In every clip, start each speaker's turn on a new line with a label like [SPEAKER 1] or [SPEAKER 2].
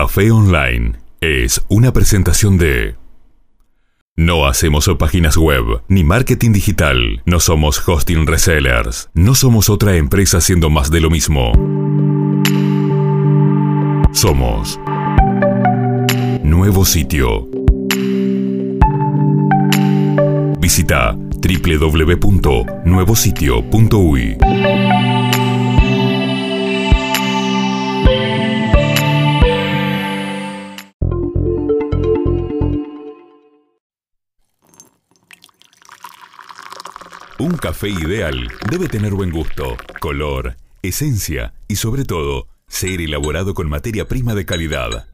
[SPEAKER 1] Café Online es una presentación de... No hacemos páginas web ni marketing digital. No somos hosting resellers. No somos otra empresa haciendo más de lo mismo. Somos Nuevo Sitio. Visita www.nuevositio.uy. Un café ideal debe tener buen gusto, color, esencia y sobre todo, ser elaborado con materia prima de calidad.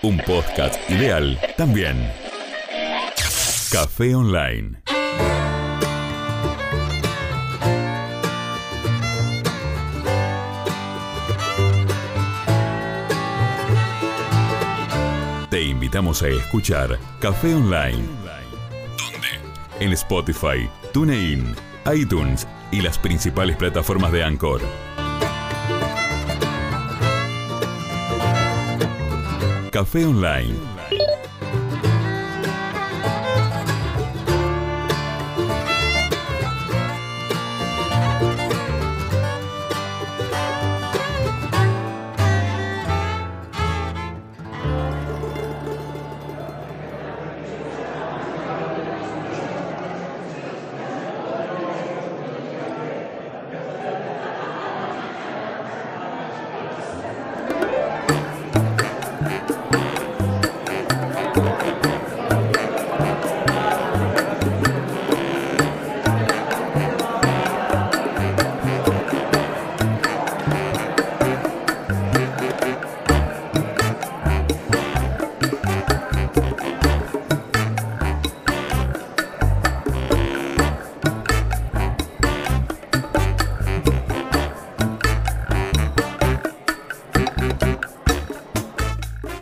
[SPEAKER 1] Un podcast ideal también. Café Online. Invitamos a escuchar Café Online. ¿Dónde? En Spotify, TuneIn, iTunes y las principales plataformas de Anchor. Café Online.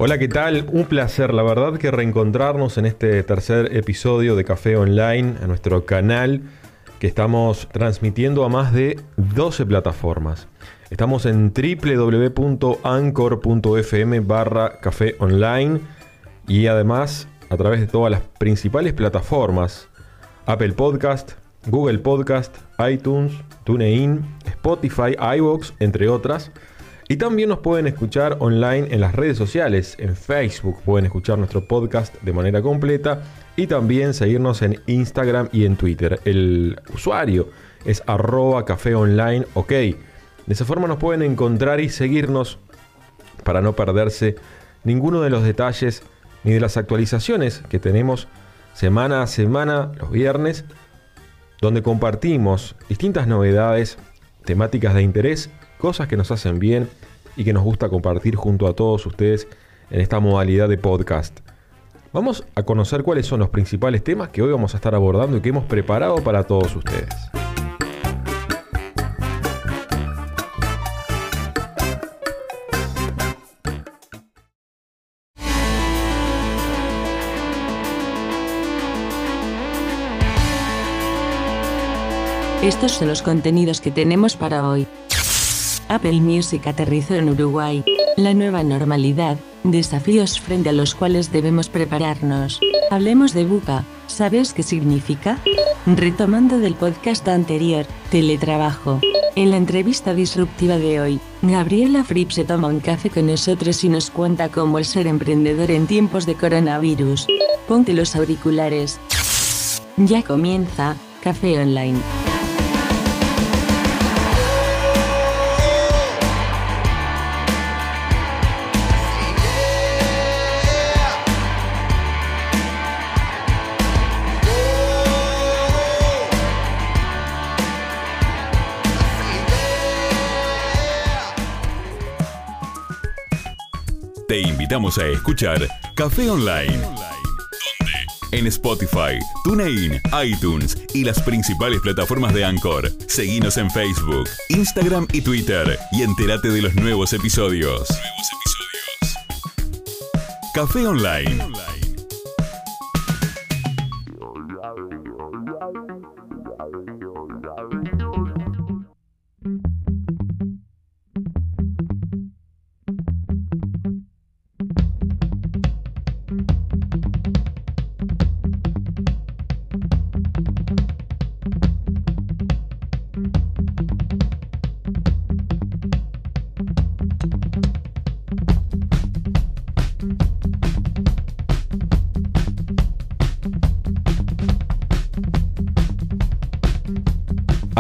[SPEAKER 2] Hola, ¿qué tal? Un placer, la verdad que reencontrarnos en este tercer episodio de Café Online, a nuestro canal que estamos transmitiendo a más de 12 plataformas. Estamos en www.anchor.fm barra café online y además a través de todas las principales plataformas, Apple Podcast, Google Podcast, iTunes, TuneIn, Spotify, iVoox, entre otras. Y también nos pueden escuchar online en las redes sociales, en Facebook pueden escuchar nuestro podcast de manera completa y también seguirnos en Instagram y en Twitter. El usuario es arroba café online ok. De esa forma nos pueden encontrar y seguirnos para no perderse ninguno de los detalles ni de las actualizaciones que tenemos semana a semana, los viernes, donde compartimos distintas novedades, temáticas de interés cosas que nos hacen bien y que nos gusta compartir junto a todos ustedes en esta modalidad de podcast. Vamos a conocer cuáles son los principales temas que hoy vamos a estar abordando y que hemos preparado para todos ustedes.
[SPEAKER 3] Estos son los contenidos que tenemos para hoy. Apple Music aterrizó en Uruguay. La nueva normalidad, desafíos frente a los cuales debemos prepararnos. Hablemos de Buca, ¿sabes qué significa? Retomando del podcast anterior, teletrabajo. En la entrevista disruptiva de hoy, Gabriela Fripp se toma un café con nosotros y nos cuenta cómo el ser emprendedor en tiempos de coronavirus. Ponte los auriculares. Ya comienza, Café Online.
[SPEAKER 1] Invitamos a escuchar Café Online. En Spotify, TuneIn, iTunes y las principales plataformas de Anchor. Seguinos en Facebook, Instagram y Twitter y entérate de los. Nuevos episodios. Café Online.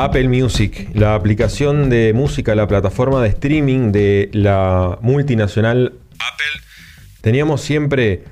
[SPEAKER 2] Apple Music, la aplicación de música, la plataforma de streaming de la multinacional Apple, teníamos siempre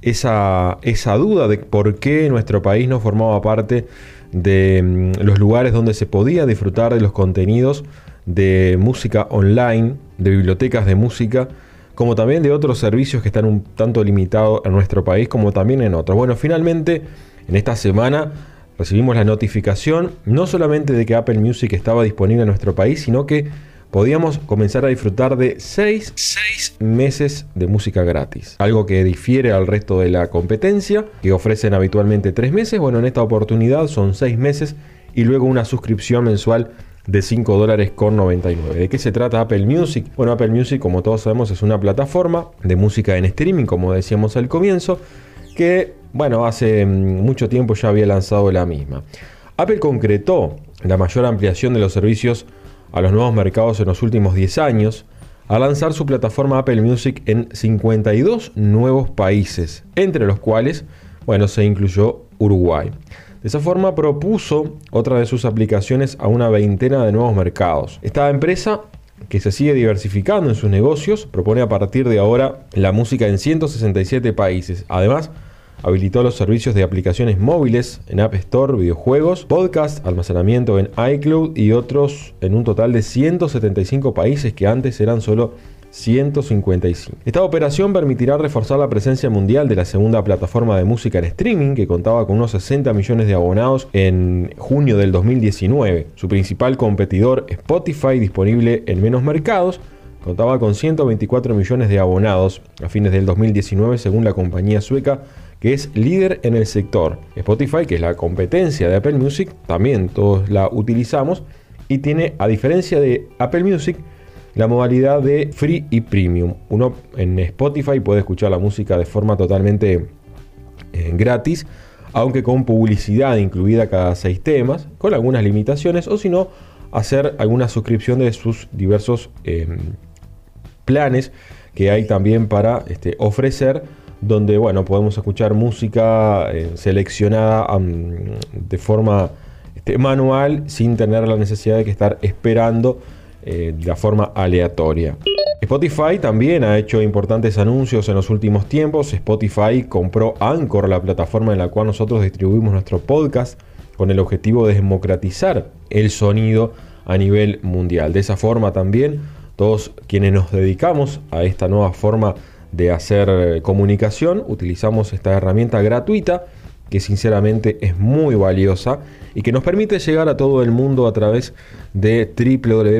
[SPEAKER 2] esa, esa duda de por qué nuestro país no formaba parte de mm, los lugares donde se podía disfrutar de los contenidos de música online, de bibliotecas de música, como también de otros servicios que están un tanto limitados en nuestro país, como también en otros. Bueno, finalmente, en esta semana recibimos la notificación no solamente de que Apple Music estaba disponible en nuestro país, sino que podíamos comenzar a disfrutar de 6 meses de música gratis. Algo que difiere al resto de la competencia, que ofrecen habitualmente 3 meses. Bueno, en esta oportunidad son 6 meses y luego una suscripción mensual de 5 dólares con 99. ¿De qué se trata Apple Music? Bueno, Apple Music, como todos sabemos, es una plataforma de música en streaming, como decíamos al comienzo, que, bueno, hace mm, mucho tiempo ya había lanzado la misma. Apple concretó la mayor ampliación de los servicios a los nuevos mercados en los últimos 10 años, al lanzar su plataforma Apple Music en 52 nuevos países, entre los cuales, bueno, se incluyó Uruguay. De esa forma propuso otra de sus aplicaciones a una veintena de nuevos mercados. Esta empresa que se sigue diversificando en sus negocios, propone a partir de ahora la música en 167 países. Además, habilitó los servicios de aplicaciones móviles en App Store, videojuegos, podcast, almacenamiento en iCloud y otros en un total de 175 países que antes eran solo 155. Esta operación permitirá reforzar la presencia mundial de la segunda plataforma de música en streaming, que contaba con unos 60 millones de abonados en junio del 2019. Su principal competidor, Spotify, disponible en menos mercados, contaba con 124 millones de abonados a fines del 2019 según la compañía sueca que es líder en el sector. Spotify, que es la competencia de Apple Music, también todos la utilizamos y tiene, a diferencia de Apple Music, la modalidad de free y premium. Uno en Spotify puede escuchar la música de forma totalmente eh, gratis, aunque con publicidad incluida cada seis temas, con algunas limitaciones, o si no, hacer alguna suscripción de sus diversos em, planes que hay también para este, ofrecer, donde bueno, podemos escuchar música eh, seleccionada de forma este, manual sin tener la necesidad de que estar esperando eh, de forma aleatoria. Spotify también ha hecho importantes anuncios en los últimos tiempos. Spotify compró Anchor, la plataforma en la cual nosotros distribuimos nuestro podcast, con el objetivo de democratizar el sonido a nivel mundial. De esa forma también todos quienes nos dedicamos a esta nueva forma de hacer eh, comunicación utilizamos esta herramienta gratuita que sinceramente es muy valiosa y que nos permite llegar a todo el mundo a través de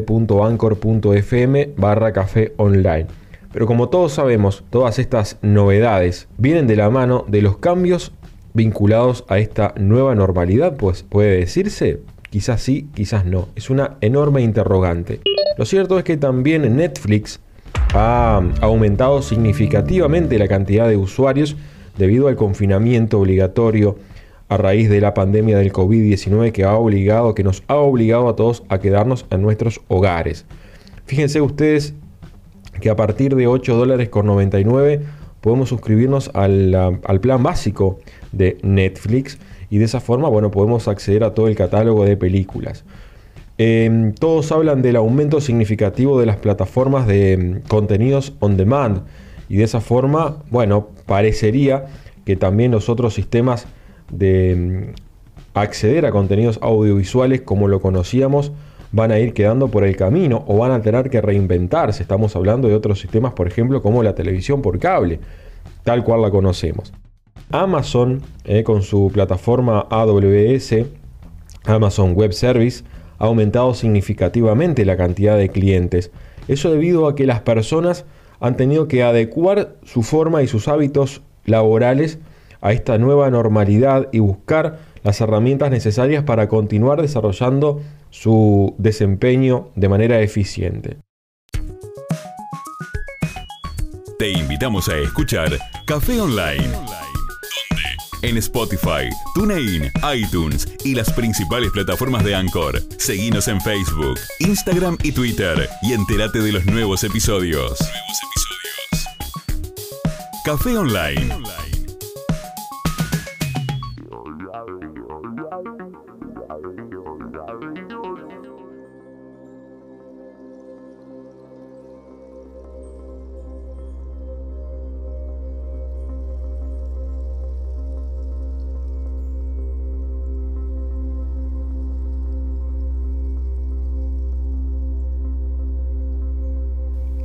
[SPEAKER 2] www.anchor.fm barra café online. Pero como todos sabemos, todas estas novedades vienen de la mano de los cambios vinculados a esta nueva normalidad, pues puede decirse, quizás sí, quizás no. Es una enorme interrogante. Lo cierto es que también Netflix ha aumentado significativamente la cantidad de usuarios debido al confinamiento obligatorio a raíz de la pandemia del COVID-19 que ha obligado, que nos ha obligado a todos a quedarnos en nuestros hogares. Fíjense ustedes que a partir de 8 dólares con 99 podemos suscribirnos al, al, plan básico de Netflix y de esa forma, bueno, podemos acceder a todo el catálogo de películas. Em, todos hablan del aumento significativo de las plataformas de em, contenidos on demand y de esa forma, bueno, parecería que también los otros sistemas de mm, acceder a contenidos audiovisuales como lo conocíamos van a ir quedando por el camino o van a tener que reinventarse. Estamos hablando de otros sistemas, por ejemplo, como la televisión por cable, tal cual la conocemos. Amazon, eh, con su plataforma AWS, Amazon Web Service, ha aumentado significativamente la cantidad de clientes. Eso debido a que las personas han tenido que adecuar su forma y sus hábitos laborales a esta nueva normalidad y buscar las herramientas necesarias para continuar desarrollando su desempeño de manera eficiente.
[SPEAKER 1] Te invitamos a escuchar Café Online. En Spotify, TuneIn, iTunes y las principales plataformas de Anchor. Seguinos en Facebook, Instagram y Twitter y entérate de los nuevos episodios. Nuevos episodios. Café Online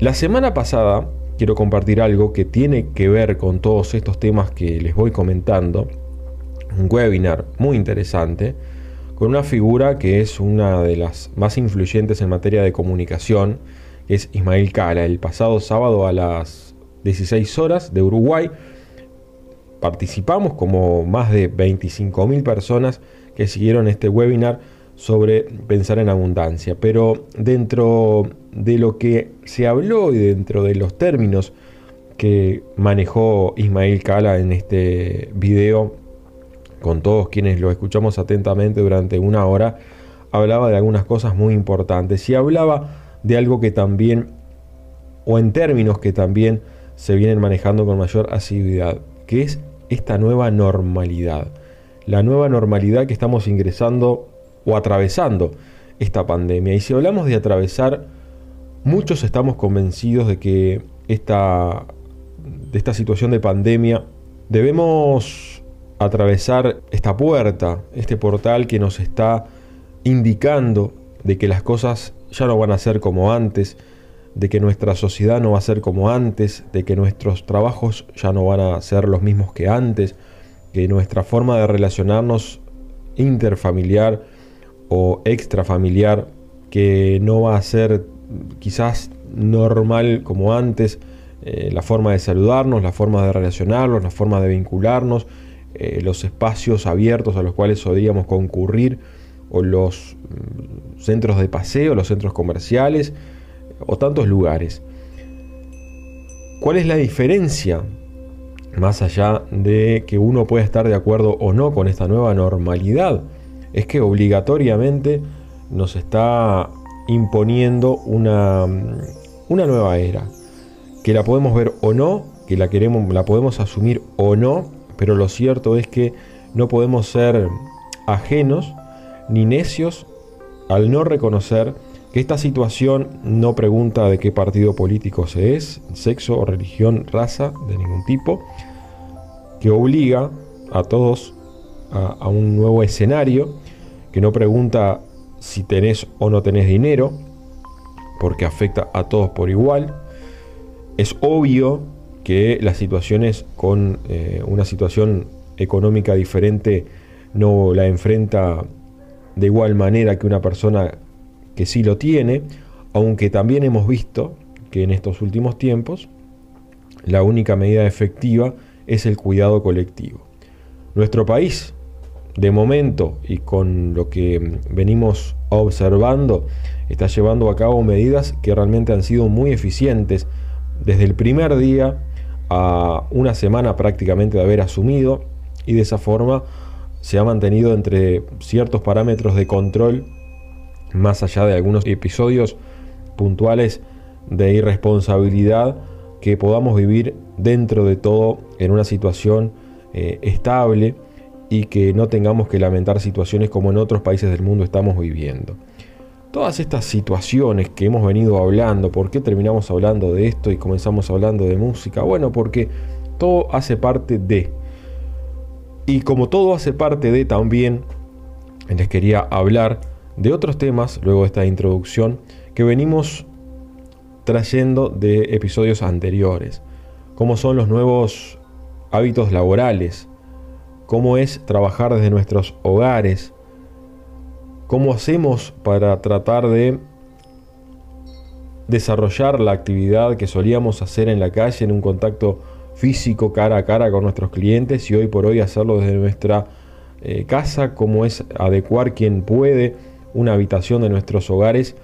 [SPEAKER 2] La semana pasada quiero compartir algo que tiene que ver con todos estos temas que les voy comentando. Un webinar muy interesante con una figura que es una de las más influyentes en materia de comunicación, que es Ismael Cala. El pasado sábado a las 16 horas de Uruguay participamos como más de 25.000 personas que siguieron este webinar sobre pensar en abundancia. Pero dentro de lo que se habló y dentro de los términos que manejó Ismael Cala en este video, con todos quienes lo escuchamos atentamente durante una hora, hablaba de algunas cosas muy importantes y hablaba de algo que también, o en términos que también se vienen manejando con mayor asiduidad, que es esta nueva normalidad. La nueva normalidad que estamos ingresando o atravesando esta pandemia. Y si hablamos de atravesar, muchos estamos convencidos de que esta, de esta situación de pandemia debemos atravesar esta puerta, este portal que nos está indicando de que las cosas ya no van a ser como antes, de que nuestra sociedad no va a ser como antes, de que nuestros trabajos ya no van a ser los mismos que antes, que nuestra forma de relacionarnos interfamiliar o extrafamiliar, que no va a ser quizás normal como antes, eh, la forma de saludarnos, la forma de relacionarnos, la forma de vincularnos, eh, los espacios abiertos a los cuales podríamos concurrir, o los mm, centros de paseo, los centros comerciales, o tantos lugares. ¿Cuál es la diferencia, más allá de que uno pueda estar de acuerdo o no con esta nueva normalidad? Es que obligatoriamente nos está imponiendo una, una nueva era, que la podemos ver o no, que la queremos, la podemos asumir o no, pero lo cierto es que no podemos ser ajenos ni necios al no reconocer que esta situación no pregunta de qué partido político se es, sexo religión, raza de ningún tipo, que obliga a todos a un nuevo escenario, que no pregunta si tenés o no tenés dinero, porque afecta a todos por igual. Es obvio que las situaciones con eh, una situación económica diferente no la enfrenta de igual manera que una persona que sí lo tiene, aunque también hemos visto que en estos últimos tiempos la única medida efectiva es el cuidado colectivo. Nuestro país, de momento y con lo que venimos observando, está llevando a cabo medidas que realmente han sido muy eficientes. Desde el primer día a una semana prácticamente de haber asumido y de esa forma se ha mantenido entre ciertos parámetros de control más allá de algunos episodios puntuales de irresponsabilidad que podamos vivir dentro de todo en una situación eh, estable y que no tengamos que lamentar situaciones como en otros países del mundo estamos viviendo todas estas situaciones que hemos venido hablando, ¿por qué terminamos hablando de esto y comenzamos hablando de música? Bueno, porque todo hace parte de. Y como todo hace parte de también, les quería hablar de otros temas, luego de esta introducción, que venimos trayendo de episodios anteriores, como son los nuevos hábitos laborales, cómo es trabajar desde nuestros hogares, ¿Cómo hacemos para tratar de desarrollar la actividad que solíamos hacer en la calle en un contacto físico cara a cara con nuestros clientes y hoy por hoy hacerlo desde nuestra eh, casa? ¿Cómo es adecuar quien puede una habitación de nuestros hogares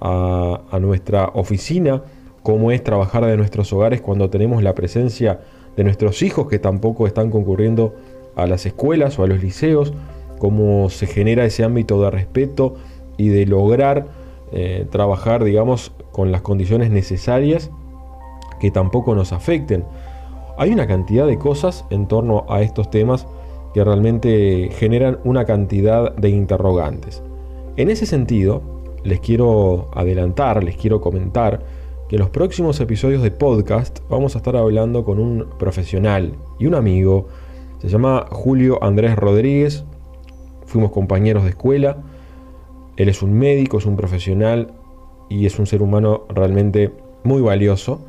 [SPEAKER 2] a, a nuestra oficina? ¿Cómo es trabajar de nuestros hogares cuando tenemos la presencia de nuestros hijos que tampoco están concurriendo a las escuelas o a los liceos? cómo se genera ese ámbito de respeto y de lograr eh, trabajar, digamos, con las condiciones necesarias que tampoco nos afecten. Hay una cantidad de cosas en torno a estos temas que realmente generan una cantidad de interrogantes. En ese sentido, les quiero adelantar, les quiero comentar que en los próximos episodios de podcast vamos a estar hablando con un profesional y un amigo. Se llama Julio Andrés Rodríguez, fuimos compañeros de escuela, él es un médico, es un profesional y es un ser humano realmente muy valioso,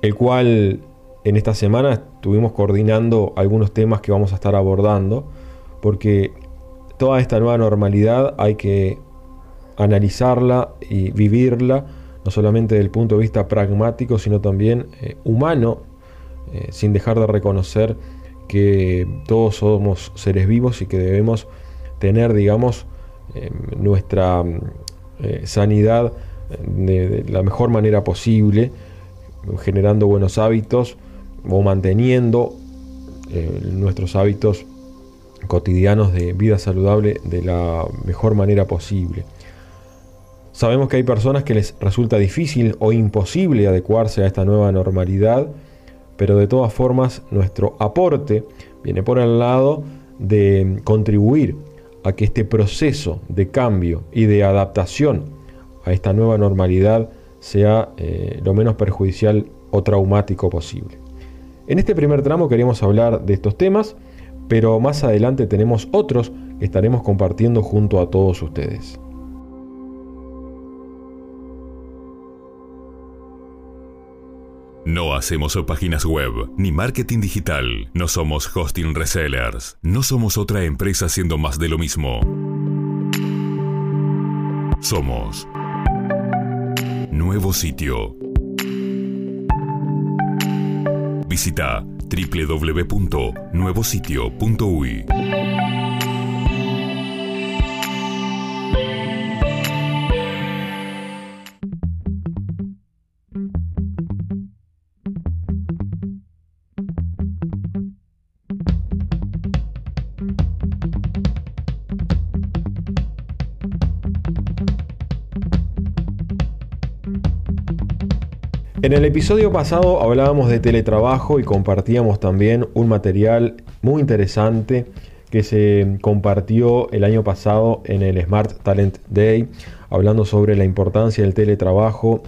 [SPEAKER 2] el cual en esta semana estuvimos coordinando algunos temas que vamos a estar abordando, porque toda esta nueva normalidad hay que analizarla y vivirla, no solamente desde el punto de vista pragmático, sino también eh, humano, eh, sin dejar de reconocer que todos somos seres vivos y que debemos tener, digamos, em, nuestra eh, sanidad de, la mejor manera posible, generando buenos hábitos o manteniendo nuestros hábitos cotidianos de vida saludable de la mejor manera posible. Sabemos que hay personas que les resulta difícil o imposible adecuarse a esta nueva normalidad, pero de todas formas nuestro aporte viene por el lado de contribuir a que este proceso de cambio y de adaptación a esta nueva normalidad sea eh, lo menos perjudicial o traumático posible. En este primer tramo queremos hablar de estos temas, pero más adelante tenemos otros que estaremos compartiendo junto a todos ustedes.
[SPEAKER 1] No hacemos páginas web ni marketing digital. No somos hosting resellers. No somos otra empresa haciendo más de lo mismo. Somos Nuevo Sitio. Visita www.nuevositio.uy.
[SPEAKER 2] En el episodio pasado hablábamos de teletrabajo y compartíamos también un material muy interesante que se compartió el año pasado en el Smart Talent Day, hablando sobre la importancia del teletrabajo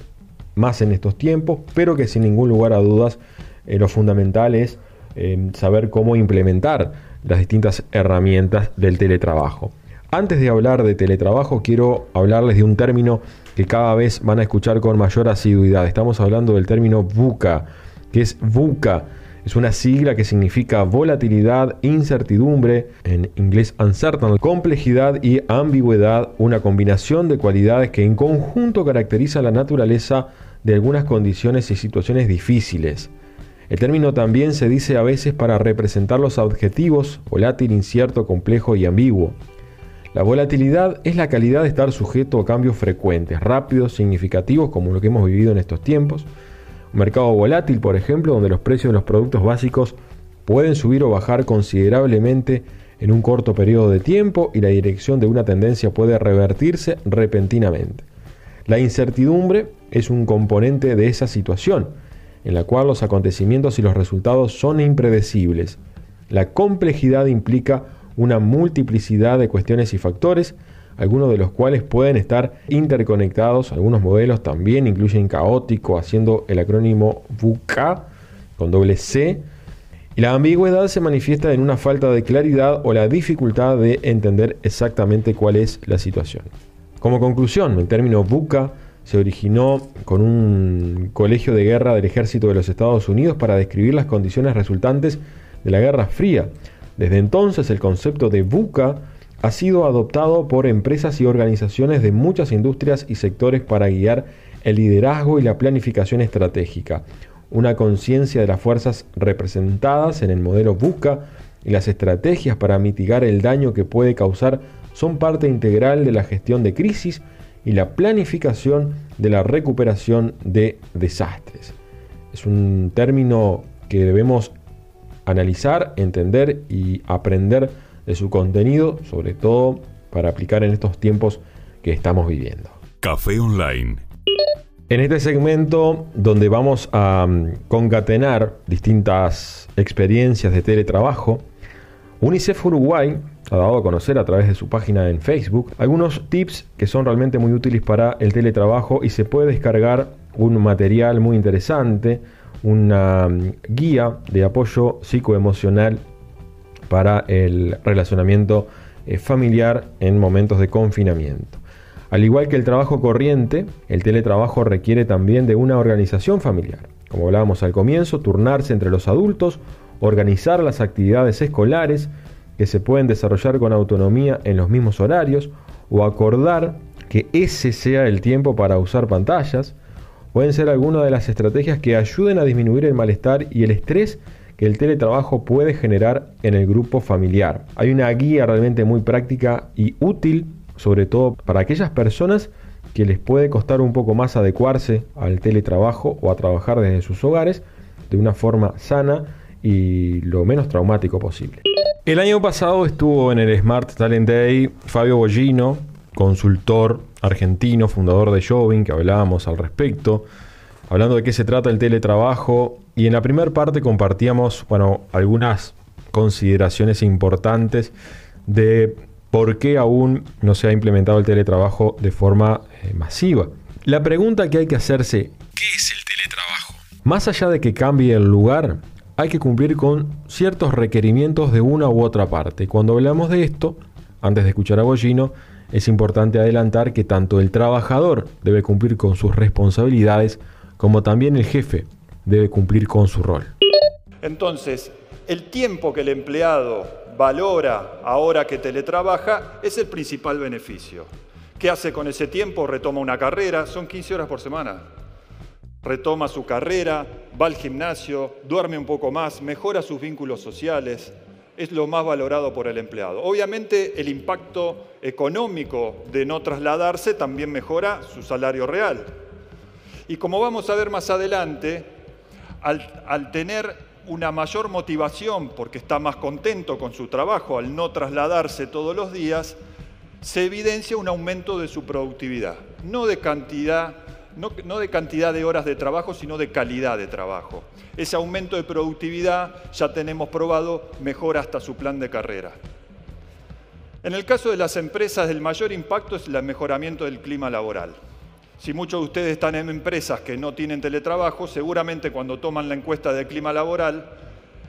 [SPEAKER 2] más en estos tiempos, pero que sin ningún lugar a dudas eh, lo fundamental es eh, saber cómo implementar las distintas herramientas del teletrabajo. Antes de hablar de teletrabajo, quiero hablarles de un término que cada vez van a escuchar con mayor asiduidad. Estamos hablando del término VUCA, que es VUCA. Es una sigla que significa volatilidad, incertidumbre, en inglés uncertain, complejidad y ambigüedad, una combinación de cualidades que en conjunto caracteriza la naturaleza de algunas condiciones y situaciones difíciles. El término también se dice a veces para representar los adjetivos volátil, incierto, complejo y ambiguo. La volatilidad es la calidad de estar sujeto a cambios frecuentes, rápidos, significativos, como lo que hemos vivido en estos tiempos. Un mercado volátil, por ejemplo, donde los precios de los productos básicos pueden subir o bajar considerablemente en un corto periodo de tiempo y la dirección de una tendencia puede revertirse repentinamente. La incertidumbre es un componente de esa situación, en la cual los acontecimientos y los resultados son impredecibles. La complejidad implica una multiplicidad de cuestiones y factores, algunos de los cuales pueden estar interconectados. Algunos modelos también incluyen caótico, haciendo el acrónimo VUCA con doble C. Y la ambigüedad se manifiesta en una falta de claridad o la dificultad de entender exactamente cuál es la situación. Como conclusión, el término VUCA se originó con un colegio de guerra del ejército de los Estados Unidos para describir las condiciones resultantes de la Guerra Fría, desde entonces el concepto de VUCA ha sido adoptado por empresas y organizaciones de muchas industrias y sectores para guiar el liderazgo y la planificación estratégica, una conciencia de las fuerzas representadas en el modelo VUCA y las estrategias para mitigar el daño que puede causar son parte integral de la gestión de crisis y la planificación de la recuperación de desastres. Es un término que debemos analizar, entender y aprender de su contenido, sobre todo para aplicar en estos tiempos que estamos viviendo.
[SPEAKER 1] Café Online.
[SPEAKER 2] En este segmento donde vamos a mm, concatenar distintas experiencias de teletrabajo, UNICEF Uruguay ha dado a conocer a través de su página en Facebook algunos tips que son realmente muy útiles para el teletrabajo y se puede descargar un material muy interesante una mm, guía de apoyo psicoemocional para el relacionamiento eh, familiar en momentos de confinamiento. Al igual que el trabajo corriente, el teletrabajo requiere también de una organización familiar. Como hablábamos al comienzo, turnarse entre los adultos, organizar las actividades escolares que se pueden desarrollar con autonomía en los mismos horarios o acordar que ese sea el tiempo para usar pantallas, pueden ser algunas de las estrategias que ayuden a disminuir el malestar y el estrés que el teletrabajo puede generar en el grupo familiar. Hay una guía realmente muy práctica y útil, sobre todo para aquellas personas que les puede costar un poco más adecuarse al teletrabajo o a trabajar desde sus hogares de una forma sana y lo menos traumático posible. El año pasado estuvo en el Smart Talent Day Fabio Bollino, consultor argentino, fundador de Joving, que hablábamos al respecto, hablando de qué se trata el teletrabajo. Y en la primera parte compartíamos, bueno, algunas consideraciones importantes de por qué aún no se ha implementado el teletrabajo de forma eh, masiva. La pregunta que hay que hacerse, ¿qué es el teletrabajo? Más allá de que cambie el lugar, hay que cumplir con ciertos requerimientos de una u otra parte. Cuando hablamos de esto, antes de escuchar a Bollino, es importante adelantar que tanto el trabajador debe cumplir con sus responsabilidades como también el jefe debe cumplir con su rol.
[SPEAKER 4] Entonces, el tiempo que el empleado valora ahora que teletrabaja es el principal beneficio. ¿Qué hace con ese tiempo? Retoma una carrera, son 15 horas por semana. Retoma su carrera, va al gimnasio, duerme un poco más, mejora sus vínculos sociales, es lo más valorado por el empleado. Obviamente el impacto económico de no trasladarse también mejora su salario real. Y como vamos a ver más adelante, al, tener una mayor motivación porque está más contento con su trabajo al no trasladarse todos los días, se evidencia un aumento de su productividad, no de cantidad no, de cantidad de horas de trabajo, sino de calidad de trabajo. Ese aumento de productividad ya tenemos probado, mejora hasta su plan de carrera. En el caso de las empresas, el mayor impacto es el mejoramiento del clima laboral. Si muchos de ustedes están en empresas que no tienen teletrabajo, seguramente cuando toman la encuesta de clima laboral,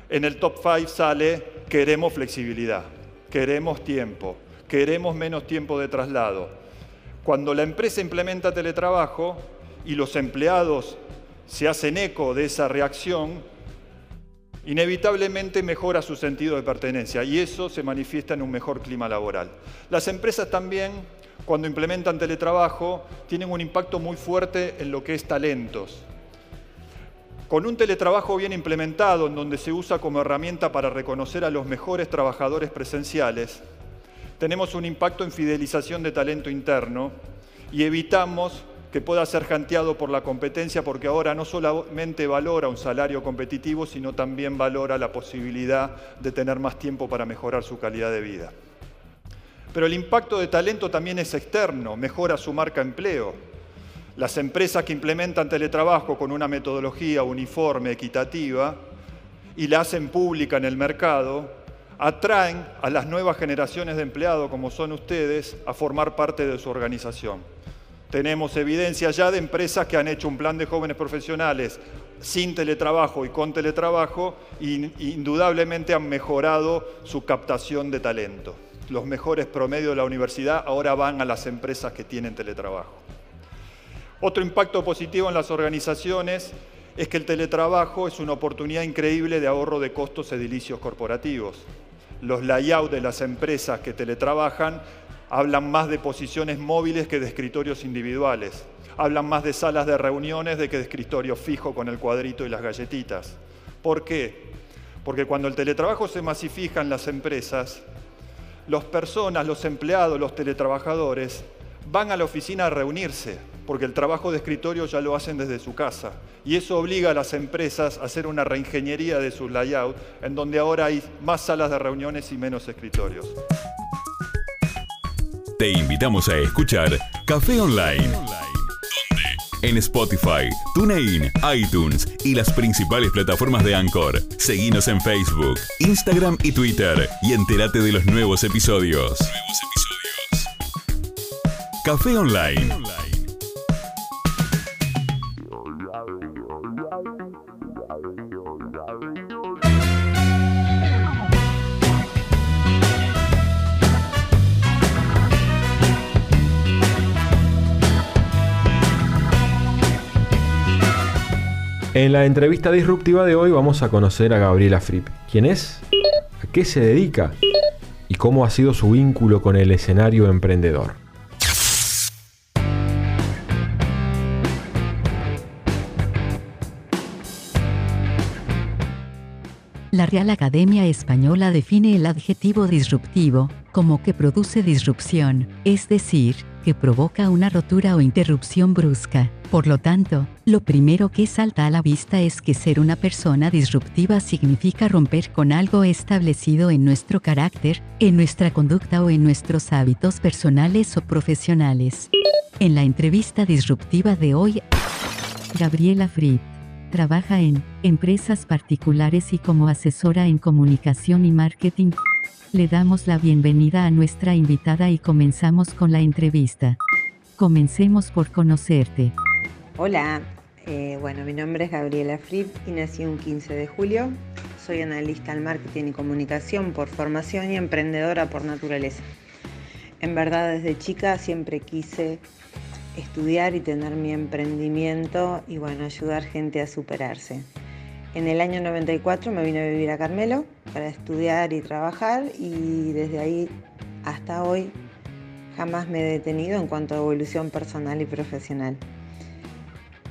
[SPEAKER 4] en el top 5 sale queremos flexibilidad, queremos tiempo, queremos menos tiempo de traslado. Cuando la empresa implementa teletrabajo, y los empleados se hacen eco de esa reacción, inevitablemente mejora su sentido de pertenencia y eso se manifiesta en un mejor clima laboral. Las empresas también, cuando implementan teletrabajo, tienen un impacto muy fuerte en lo que es talentos. Con un teletrabajo bien implementado, en donde se usa como herramienta para reconocer a los mejores trabajadores presenciales, tenemos un impacto en fidelización de talento interno y evitamos que pueda ser janteado por la competencia, porque ahora no solamente valora un salario competitivo, sino también valora la posibilidad de tener más tiempo para mejorar su calidad de vida. Pero el impacto de talento también es externo, mejora su marca empleo. Las empresas que implementan teletrabajo con una metodología uniforme, equitativa, y la hacen pública en el mercado, atraen a las nuevas generaciones de empleados, como son ustedes, a formar parte de su organización. Tenemos evidencia ya de empresas que han hecho un plan de jóvenes profesionales sin teletrabajo y con teletrabajo e indudablemente han mejorado su captación de talento. Los mejores promedios de la universidad ahora van a las empresas que tienen teletrabajo. Otro impacto positivo en las organizaciones es que el teletrabajo es una oportunidad increíble de ahorro de costos edilicios corporativos. Los layouts de las empresas que teletrabajan hablan más de posiciones móviles que de escritorios individuales. Hablan más de salas de reuniones de que de escritorio fijo con el cuadrito y las galletitas. ¿Por qué? Porque cuando el teletrabajo se masifica en las empresas, las personas, los empleados, los teletrabajadores van a la oficina a reunirse, porque el trabajo de escritorio ya lo hacen desde su casa. Y eso obliga a las empresas a hacer una reingeniería de su layout, en donde ahora hay más salas de reuniones y menos escritorios.
[SPEAKER 1] Te invitamos a escuchar Café Online. En Spotify, TuneIn, iTunes y las principales plataformas de Anchor. Seguinos en Facebook, Instagram y Twitter y entérate de los nuevos episodios. Nuevos episodios. Café Online.
[SPEAKER 2] En la entrevista disruptiva de hoy vamos a conocer a Gabriela Fripp. ¿Quién es? ¿A qué se dedica? ¿Y cómo ha sido su vínculo con el escenario emprendedor?
[SPEAKER 5] La Real Academia Española define el adjetivo disruptivo como que produce disrupción, es decir, que provoca una rotura o interrupción brusca. Por lo tanto, lo primero que salta a la vista es que ser una persona disruptiva significa romper con algo establecido en nuestro carácter, en nuestra conducta o en nuestros hábitos personales o profesionales. En la entrevista disruptiva de hoy, Gabriela Fried Trabaja en empresas particulares y como asesora en comunicación y marketing. Le damos la bienvenida a nuestra invitada y comenzamos con la entrevista. Comencemos por conocerte.
[SPEAKER 6] Hola, eh, bueno, mi nombre es Gabriela Fripp y nací un 15 de julio. Soy analista en marketing y comunicación por formación y emprendedora por naturaleza. En verdad, desde chica siempre quise estudiar y tener mi emprendimiento y bueno, ayudar gente a superarse. En el año 94 me vine a vivir a Carmelo para estudiar y trabajar y desde ahí hasta hoy jamás me he detenido en cuanto a evolución personal y profesional.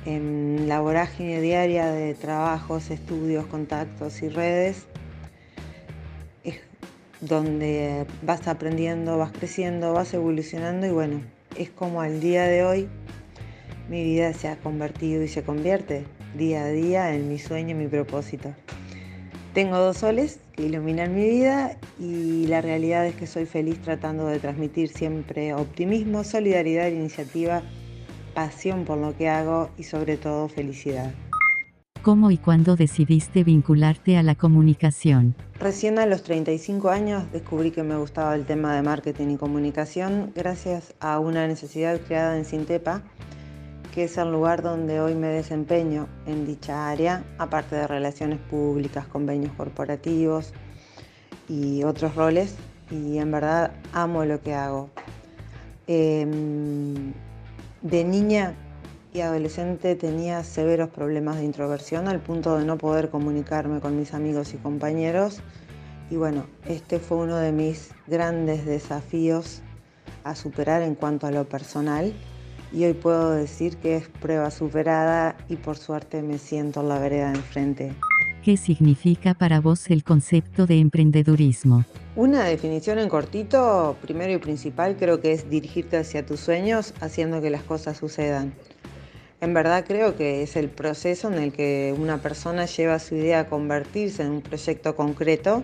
[SPEAKER 6] En la vorágine diaria de trabajos, estudios, contactos y redes es donde vas aprendiendo, vas creciendo, vas evolucionando y bueno, es como al día de hoy mi vida se ha convertido y se convierte día a día en mi sueño y mi propósito. Tengo dos soles que iluminan mi vida y la realidad es que soy feliz tratando de transmitir siempre optimismo, solidaridad, iniciativa, pasión por lo que hago y sobre todo felicidad.
[SPEAKER 5] ¿Cómo y cuándo decidiste vincularte a la comunicación?
[SPEAKER 6] Recién a los 35 años descubrí que me gustaba el tema de marketing y comunicación gracias a una necesidad creada en Sintepa, que es el lugar donde hoy me desempeño en dicha área, aparte de relaciones públicas, convenios corporativos y otros roles. Y en verdad amo lo que hago. Em, de niña y adolescente tenía severos problemas de introversión al punto de no poder comunicarme con mis amigos y compañeros. Y bueno, este fue uno de mis grandes desafíos a superar en cuanto a lo personal. Y hoy puedo decir que es prueba superada y por suerte me siento en la vereda de enfrente.
[SPEAKER 5] ¿Qué significa para vos el concepto de emprendedurismo?
[SPEAKER 6] Una definición en cortito, primero y principal, creo que es dirigirte hacia tus sueños haciendo que las cosas sucedan. En verdad creo que es el proceso en el que una persona lleva su idea a convertirse en un proyecto concreto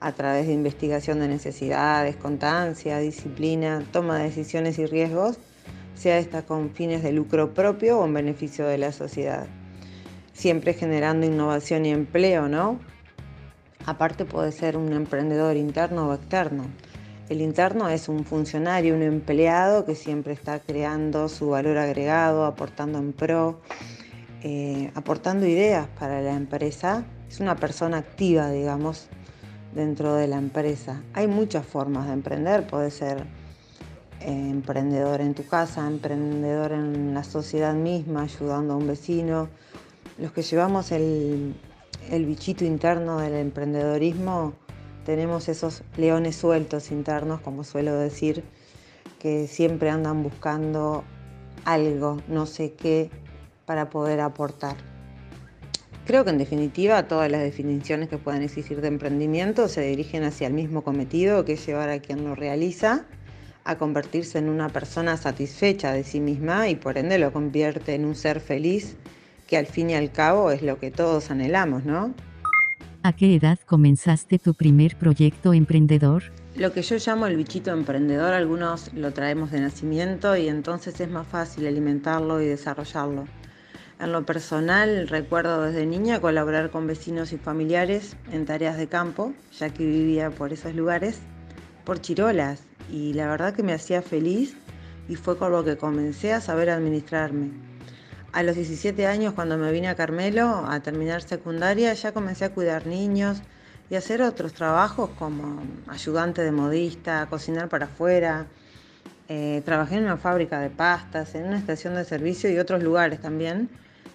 [SPEAKER 6] a través de investigación de necesidades, constancia, disciplina, toma de decisiones y riesgos, sea esta con fines de lucro propio o en beneficio de la sociedad. Siempre generando innovación y empleo, ¿no? Aparte puede ser un emprendedor interno o externo. El interno es un funcionario, un empleado que siempre está creando su valor agregado, aportando en pro, eh, aportando ideas para la empresa. Es una persona activa, digamos, dentro de la empresa. Hay muchas formas de emprender, puede ser emprendedor en tu casa, emprendedor en la sociedad misma, ayudando a un vecino. Los que llevamos el, bichito interno del emprendedorismo tenemos esos leones sueltos internos, como suelo decir, que siempre andan buscando algo, no sé qué, para poder aportar. Creo que en definitiva todas las definiciones que puedan existir de emprendimiento se dirigen hacia el mismo cometido, que es llevar a quien lo realiza a convertirse en una persona satisfecha de sí misma y por ende lo convierte en un ser feliz, que al fin y al cabo es lo que todos anhelamos, ¿no?
[SPEAKER 5] ¿A qué edad comenzaste tu primer proyecto emprendedor?
[SPEAKER 6] Lo que yo llamo el bichito emprendedor, algunos lo traemos de nacimiento y entonces es más fácil alimentarlo y desarrollarlo. En lo personal, recuerdo desde niña colaborar con vecinos y familiares en tareas de campo, ya que vivía por esos lugares, por chirolas, y la verdad que me hacía feliz y fue con lo que comencé a saber administrarme. A los 17 años, cuando me vine a Carmelo a terminar secundaria, ya comencé a cuidar niños y hacer otros trabajos como ayudante de modista, cocinar para afuera. Eh, trabajé en una fábrica de pastas, en una estación de servicio y otros lugares también,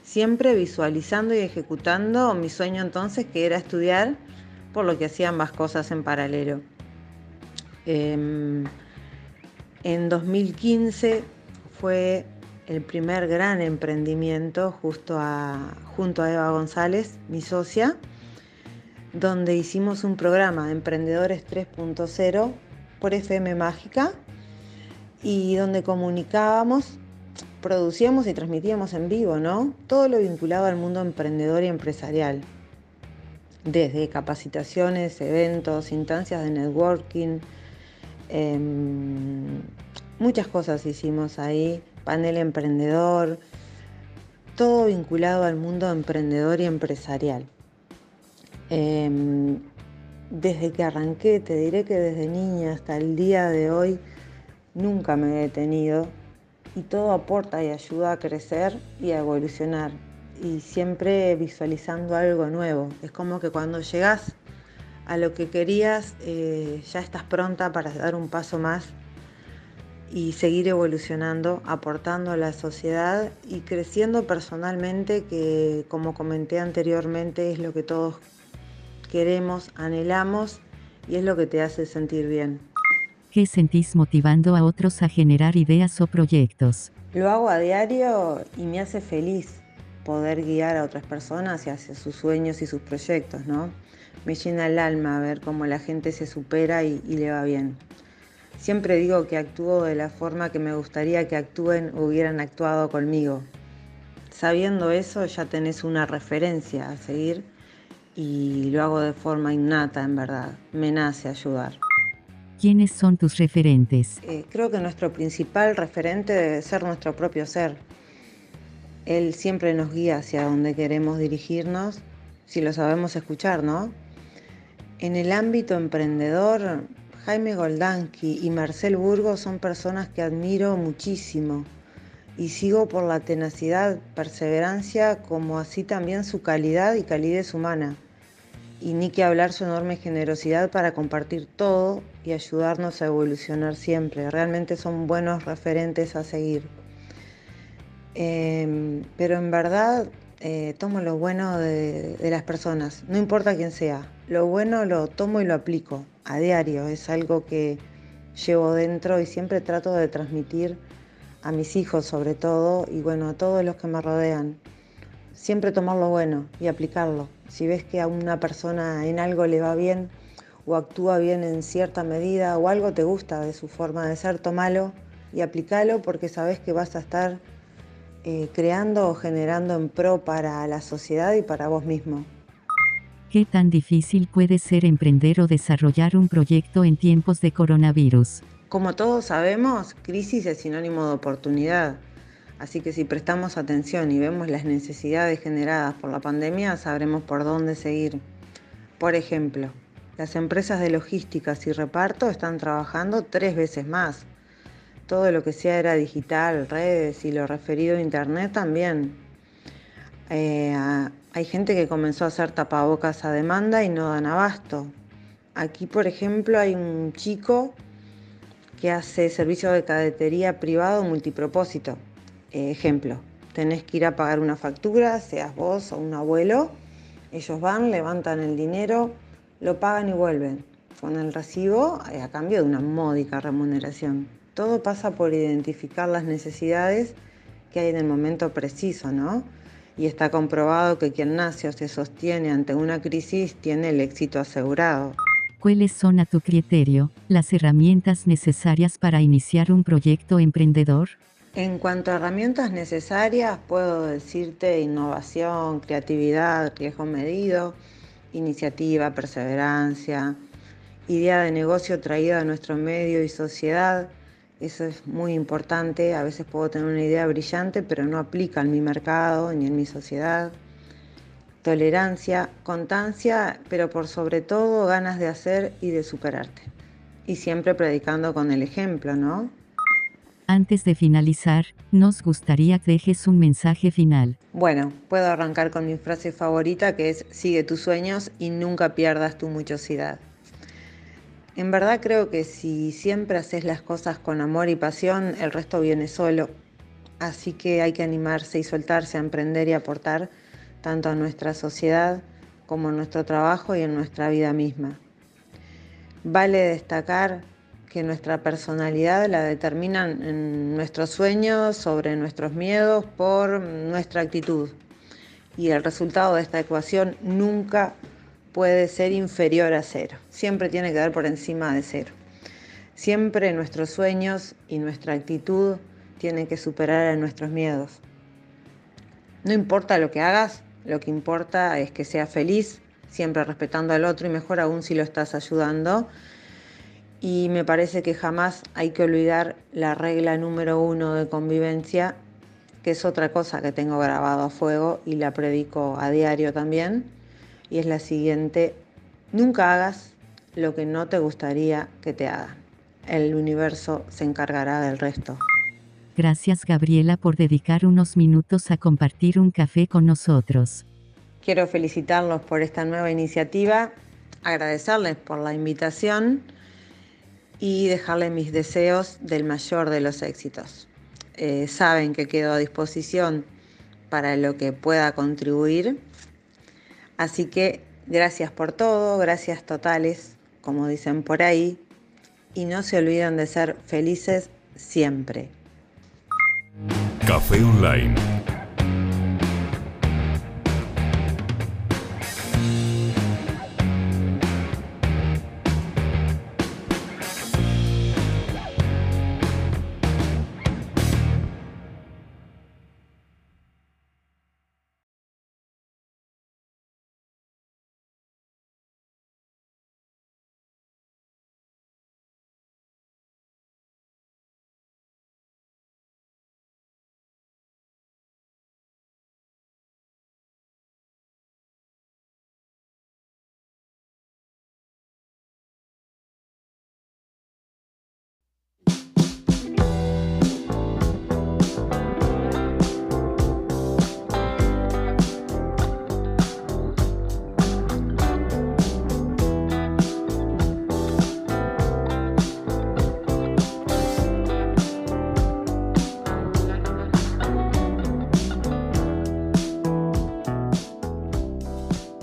[SPEAKER 6] siempre visualizando y ejecutando mi sueño entonces que era estudiar, por lo que hacía ambas cosas en paralelo. Em, en 2015 fue el primer gran emprendimiento justo junto a Eva González, mi socia, donde hicimos un programa Emprendedores 3.0 por FM Mágica y donde comunicábamos, producíamos y transmitíamos en vivo, ¿no? Todo lo vinculado al mundo emprendedor y empresarial, desde capacitaciones, eventos, instancias de networking, em, muchas cosas hicimos ahí, panel emprendedor, todo vinculado al mundo emprendedor y empresarial. Em, desde que arranqué, te diré que desde niña hasta el día de hoy nunca me he detenido y todo aporta y ayuda a crecer y a evolucionar y siempre visualizando algo nuevo. Es como que cuando llegas a lo que querías eh, ya estás pronta para dar un paso más y seguir evolucionando, aportando a la sociedad y creciendo personalmente, que como comenté anteriormente es lo que todos queremos, anhelamos y es lo que te hace sentir bien.
[SPEAKER 5] ¿Qué sentís motivando a otros a generar ideas o proyectos?
[SPEAKER 6] Lo hago a diario y me hace feliz poder guiar a otras personas hacia sus sueños y sus proyectos, ¿no? Me llena el alma ver cómo la gente se supera y, y le va bien. Siempre digo que actúo de la forma que me gustaría que actúen o hubieran actuado conmigo. Sabiendo eso ya tenés una referencia a seguir y lo hago de forma innata, en verdad. Me nace ayudar.
[SPEAKER 5] ¿Quiénes son tus referentes?
[SPEAKER 6] Eh, creo que nuestro principal referente debe ser nuestro propio ser. Él siempre nos guía hacia donde queremos dirigirnos, si lo sabemos escuchar, ¿no? En el ámbito emprendedor, Jaime Goldansky y Marcel Burgos son personas que admiro muchísimo y sigo por la tenacidad, perseverancia, como así también su calidad y calidez humana y ni que hablar su enorme generosidad para compartir todo y ayudarnos a evolucionar siempre. Realmente son buenos referentes a seguir. Em, pero en verdad eh, tomo lo bueno de, las personas, no importa quién sea. Lo bueno lo tomo y lo aplico a diario. Es algo que llevo dentro y siempre trato de transmitir a mis hijos sobre todo y bueno, a todos los que me rodean. Siempre tomar lo bueno y aplicarlo. Si ves que a una persona en algo le va bien o actúa bien en cierta medida o algo te gusta de su forma de ser, tomalo y aplícalo porque sabes que vas a estar eh, creando o generando en pro para la sociedad y para vos mismo.
[SPEAKER 5] ¿Qué tan difícil puede ser emprender o desarrollar un proyecto en tiempos de coronavirus?
[SPEAKER 6] Como todos sabemos, crisis es sinónimo de oportunidad. Así que si prestamos atención y vemos las necesidades generadas por la pandemia, sabremos por dónde seguir. Por ejemplo, las empresas de logísticas y reparto están trabajando tres veces más. Todo lo que sea era digital, redes y lo referido a internet también. Eh, hay gente que comenzó a hacer tapabocas a demanda y no dan abasto. Aquí, por ejemplo, hay un chico que hace servicio de cadetería privado multipropósito ejemplo, tenés que ir a pagar una factura, seas vos o un abuelo, ellos van, levantan el dinero, lo pagan y vuelven con el recibo eh, a cambio de una módica remuneración. Todo pasa por identificar las necesidades que hay en el momento preciso, ¿no? Y está comprobado que quien nace o se sostiene ante una crisis tiene el éxito asegurado.
[SPEAKER 5] ¿Cuáles son a tu criterio las herramientas necesarias para iniciar un proyecto emprendedor?
[SPEAKER 6] En cuanto a herramientas necesarias, puedo decirte innovación, creatividad, riesgo medido, iniciativa, perseverancia, idea de negocio traída a nuestro medio y sociedad. Eso es muy importante. A veces puedo tener una idea brillante, pero no aplica en mi mercado ni en mi sociedad. Tolerancia, constancia, pero por sobre todo ganas de hacer y de superarte. Y siempre predicando con el ejemplo, ¿no?
[SPEAKER 5] Antes de finalizar, nos gustaría que dejes un mensaje final.
[SPEAKER 6] Bueno, puedo arrancar con mi frase favorita que es sigue tus sueños y nunca pierdas tu muchosidad. En verdad creo que si siempre haces las cosas con amor y pasión, el resto viene solo. Así que hay que animarse y soltarse a emprender y aportar tanto a nuestra sociedad como en nuestro trabajo y en nuestra vida misma. Vale destacar que nuestra personalidad la determinan nuestros sueños, sobre nuestros miedos, por nuestra actitud. Y el resultado de esta ecuación nunca puede ser inferior a cero. Siempre tiene que dar por encima de cero. Siempre nuestros sueños y nuestra actitud tienen que superar a nuestros miedos. No importa lo que hagas, lo que importa es que seas feliz, siempre respetando al otro y mejor aún si lo estás ayudando y me parece que jamás hay que olvidar la regla número uno de convivencia, que es otra cosa que tengo grabado a fuego y la predico a diario también, y es la siguiente, nunca hagas lo que no te gustaría que te hagan. El universo se encargará del resto.
[SPEAKER 5] Gracias Gabriela por dedicar unos minutos a compartir un café con nosotros.
[SPEAKER 6] Quiero felicitarlos por esta nueva iniciativa, agradecerles por la invitación y dejarle mis deseos del mayor de los éxitos. Eh, saben que quedo a disposición para lo que pueda contribuir. Así que gracias por todo, gracias totales, como dicen por ahí, y no se olviden de ser felices siempre.
[SPEAKER 1] Café Online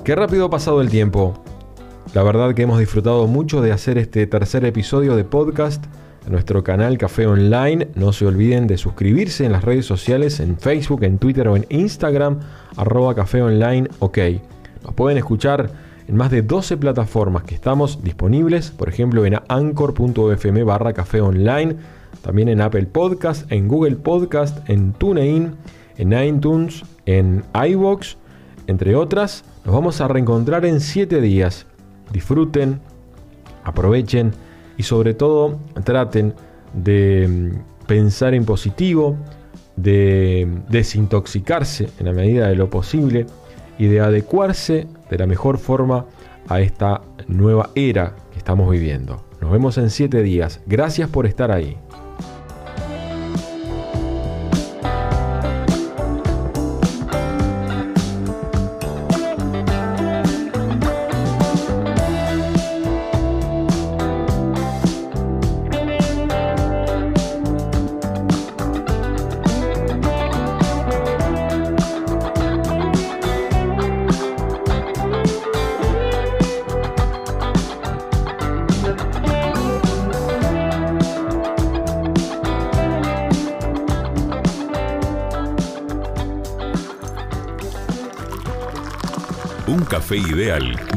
[SPEAKER 2] Qué rápido ha pasado el tiempo. La verdad que hemos disfrutado mucho de hacer este tercer episodio de podcast en nuestro canal Café Online. No se olviden de suscribirse en las redes sociales, en Facebook, en Twitter o en Instagram, arroba Café Online OK. Nos pueden escuchar en más de 12 plataformas que estamos disponibles, por ejemplo en anchor.fm barra Café Online, también en Apple Podcast, en Google Podcast, en TuneIn, en iTunes, en iVoox, entre otras. Nos vamos a reencontrar en 7 días. Disfruten, aprovechen y sobre todo traten de mm, pensar en positivo, de desintoxicarse en la medida de lo posible y de adecuarse de la mejor forma a esta nueva era que estamos viviendo. Nos vemos en 7 días. Gracias por estar ahí.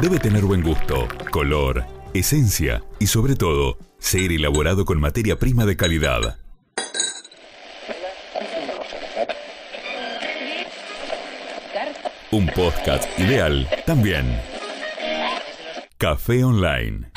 [SPEAKER 2] Debe tener buen gusto, color, esencia y sobre todo, ser elaborado con materia prima de calidad. Un podcast ideal también. Café Online.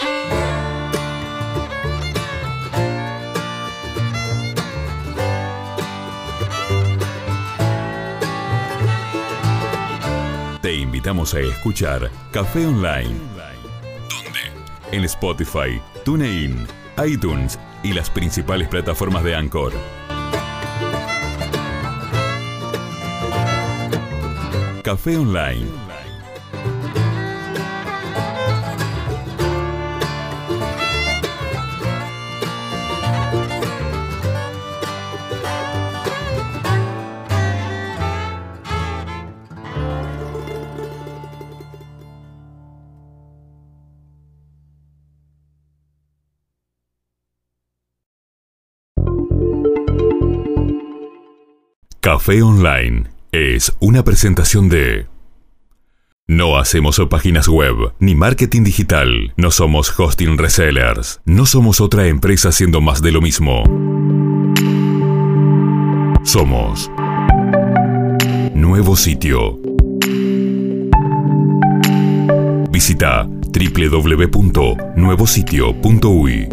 [SPEAKER 2] Invitamos a escuchar Café Online. ¿Dónde? En Spotify, TuneIn, iTunes y las principales plataformas de Anchor. Café Online
[SPEAKER 1] Café Online es una presentación de... No hacemos páginas web ni marketing digital. No somos hosting resellers. No somos otra empresa haciendo más de lo mismo. Somos Nuevo Sitio. Visita www.nuevositio.uy.